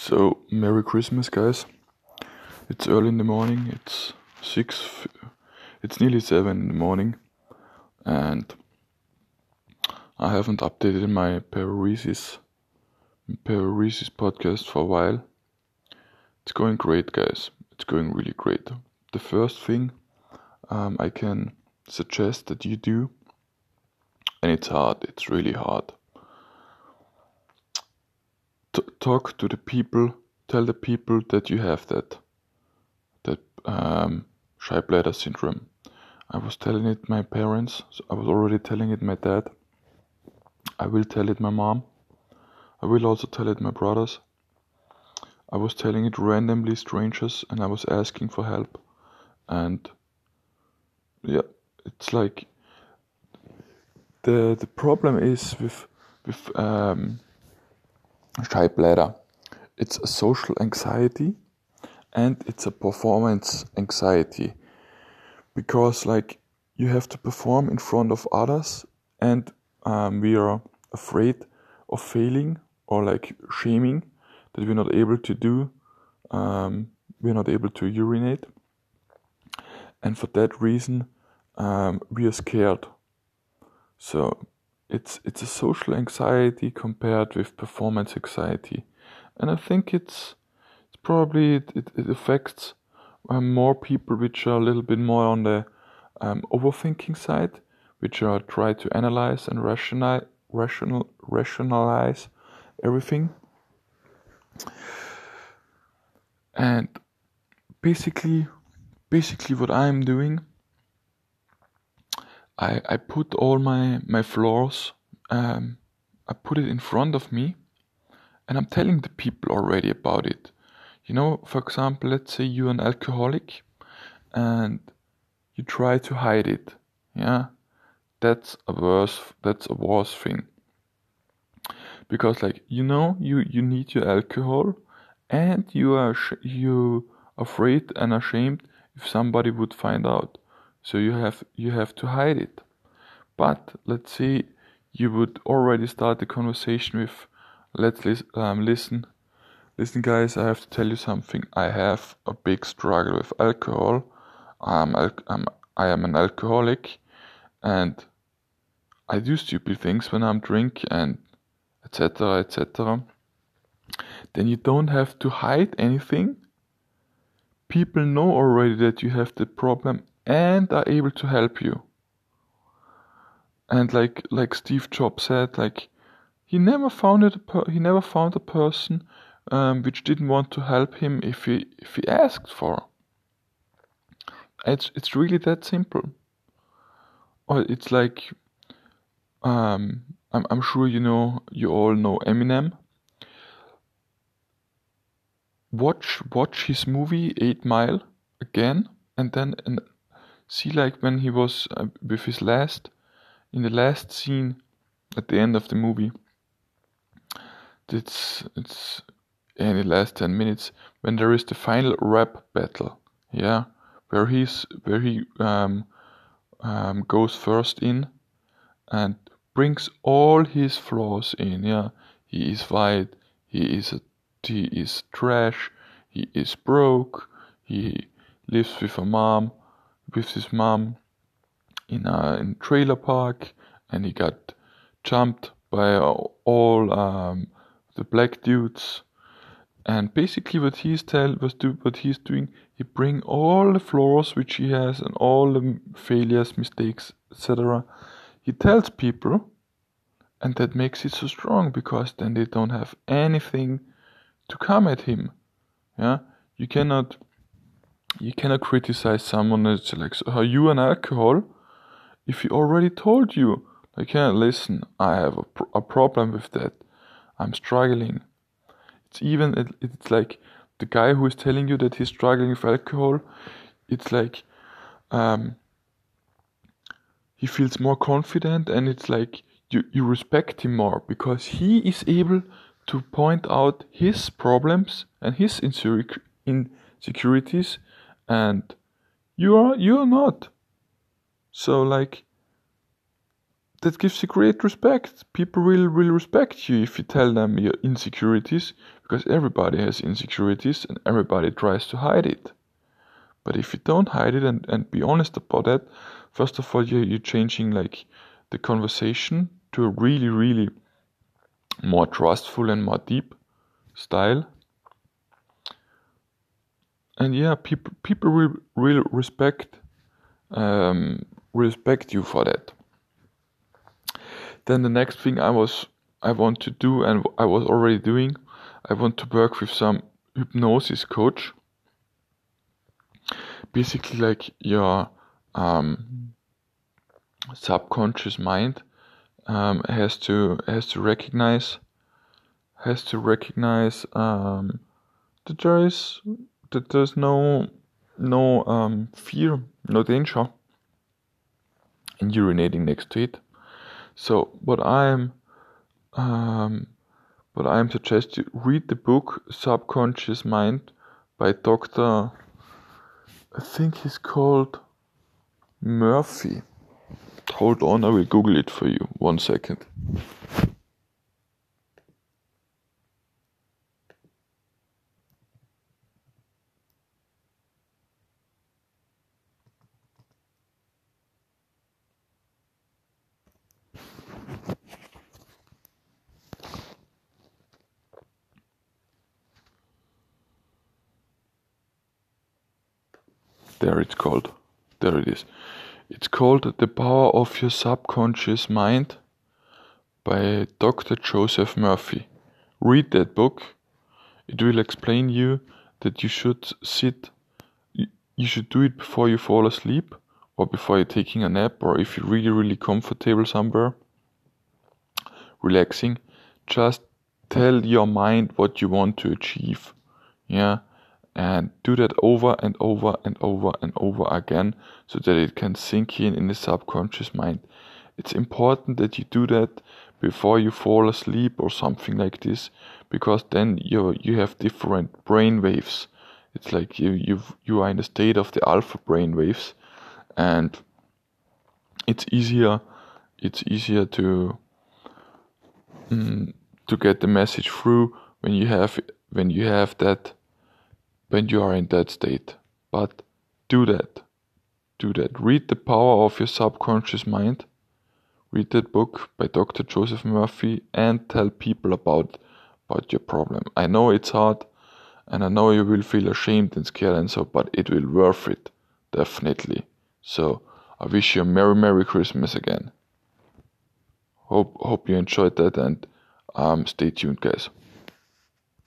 So, Merry Christmas, guys. It's early in the morning. It's six. It's nearly seven in the morning, and I haven't updated my Paruresis Paruresis podcast for a while. It's going great, guys. It's going really great. The first thing um, I can suggest that you do, and it's hard. It's really hard talk to the people, tell the people that you have that that um, shy bladder syndrome. I was telling it my parents. So I was already telling it my dad. I will tell it my mom. I will also tell it my brothers. I was telling it randomly strangers and I was asking for help. And yeah, it's like the the problem is with with um, shy bladder. It's a social anxiety and it's a performance anxiety because like you have to perform in front of others and um, we are afraid of failing or like shaming that we're not able to do um, we're not able to urinate and for that reason um, we are scared so it's it's a social anxiety compared with performance anxiety, and I think it's it's probably it, it, it affects um, more people which are a little bit more on the um, overthinking side, which are try to analyze and rationalize rational rationalize everything, and basically basically what I'm doing I, I put all my, my flaws, um, I put it in front of me and I'm telling the people already about it. You know, for example, let's say you're an alcoholic and you try to hide it. Yeah, that's a worse, that's a worse thing. Because like, you know, you, you need your alcohol and you are, you afraid and ashamed if somebody would find out so you have you have to hide it. But let's say you would already start the conversation with let's lis- um, listen. Listen guys i have to tell you something. I have a big struggle with alcohol. I'm, I'm i am an alcoholic and i do stupid things when i'm drink and etc etc then you don't have to hide anything. People know already that you have the problem and are able to help you. And like like Steve Jobs said, like he never found it. Per- he never found a person um, which didn't want to help him if he if he asked for. It's it's really that simple. Or it's like um, I'm I'm sure you know you all know Eminem. Watch watch his movie Eight Mile again, and then and see like when he was uh, with his last in the last scene at the end of the movie it's it's in the last 10 minutes when there is the final rap battle yeah where he's where he um, um, goes first in and brings all his flaws in yeah. He is white he is a, he is trash he is broke he lives with a mom with his mom in a in trailer park, and he got jumped by all um, the black dudes. And basically, what he's tell was do what he's doing. He bring all the flaws which he has and all the failures, mistakes, etc. He tells people, and that makes it so strong because then they don't have anything to come at him. Yeah, you cannot you cannot criticize someone that's like, are you an alcohol? If he already told you, like, yeah, listen, I have a, a problem with that. I'm struggling. It's even, it, it's like the guy who is telling you that he's struggling with alcohol, it's like, um, he feels more confident and it's like you, you respect him more because he is able to point out his problems and his insecurities and you are you are not so like that gives you great respect. People will will respect you if you tell them your insecurities because everybody has insecurities and everybody tries to hide it. But if you don't hide it and, and be honest about that, first of all you you're changing like the conversation to a really, really more trustful and more deep style. And yeah, people people will will respect um, respect you for that. Then the next thing I was I want to do and I was already doing, I want to work with some hypnosis coach. Basically, like your um, subconscious mind um, has to has to recognize has to recognize um, that there is that there's no no um, fear, no danger in urinating next to it. So what I'm um, what I'm suggesting read the book Subconscious Mind by Dr. I think he's called Murphy. Hold on, I will Google it for you. One second. There it's called. There it is. It's called The Power of Your Subconscious Mind by Dr. Joseph Murphy. Read that book. It will explain you that you should sit you should do it before you fall asleep or before you're taking a nap or if you're really really comfortable somewhere relaxing just tell your mind what you want to achieve yeah and do that over and over and over and over again so that it can sink in in the subconscious mind. It's important that you do that before you fall asleep or something like this because then you you have different brain waves. It's like you you you are in a state of the alpha brain waves and it's easier it's easier to mm, to get the message through when you have when you have that when you are in that state. But do that. Do that. Read The Power of Your Subconscious Mind. Read that book by Dr. Joseph Murphy and tell people about about your problem. I know it's hard and I know you will feel ashamed and scared and so but it will worth it. Definitely. So I wish you a Merry Merry Christmas again. Hope hope you enjoyed that and um, stay tuned guys.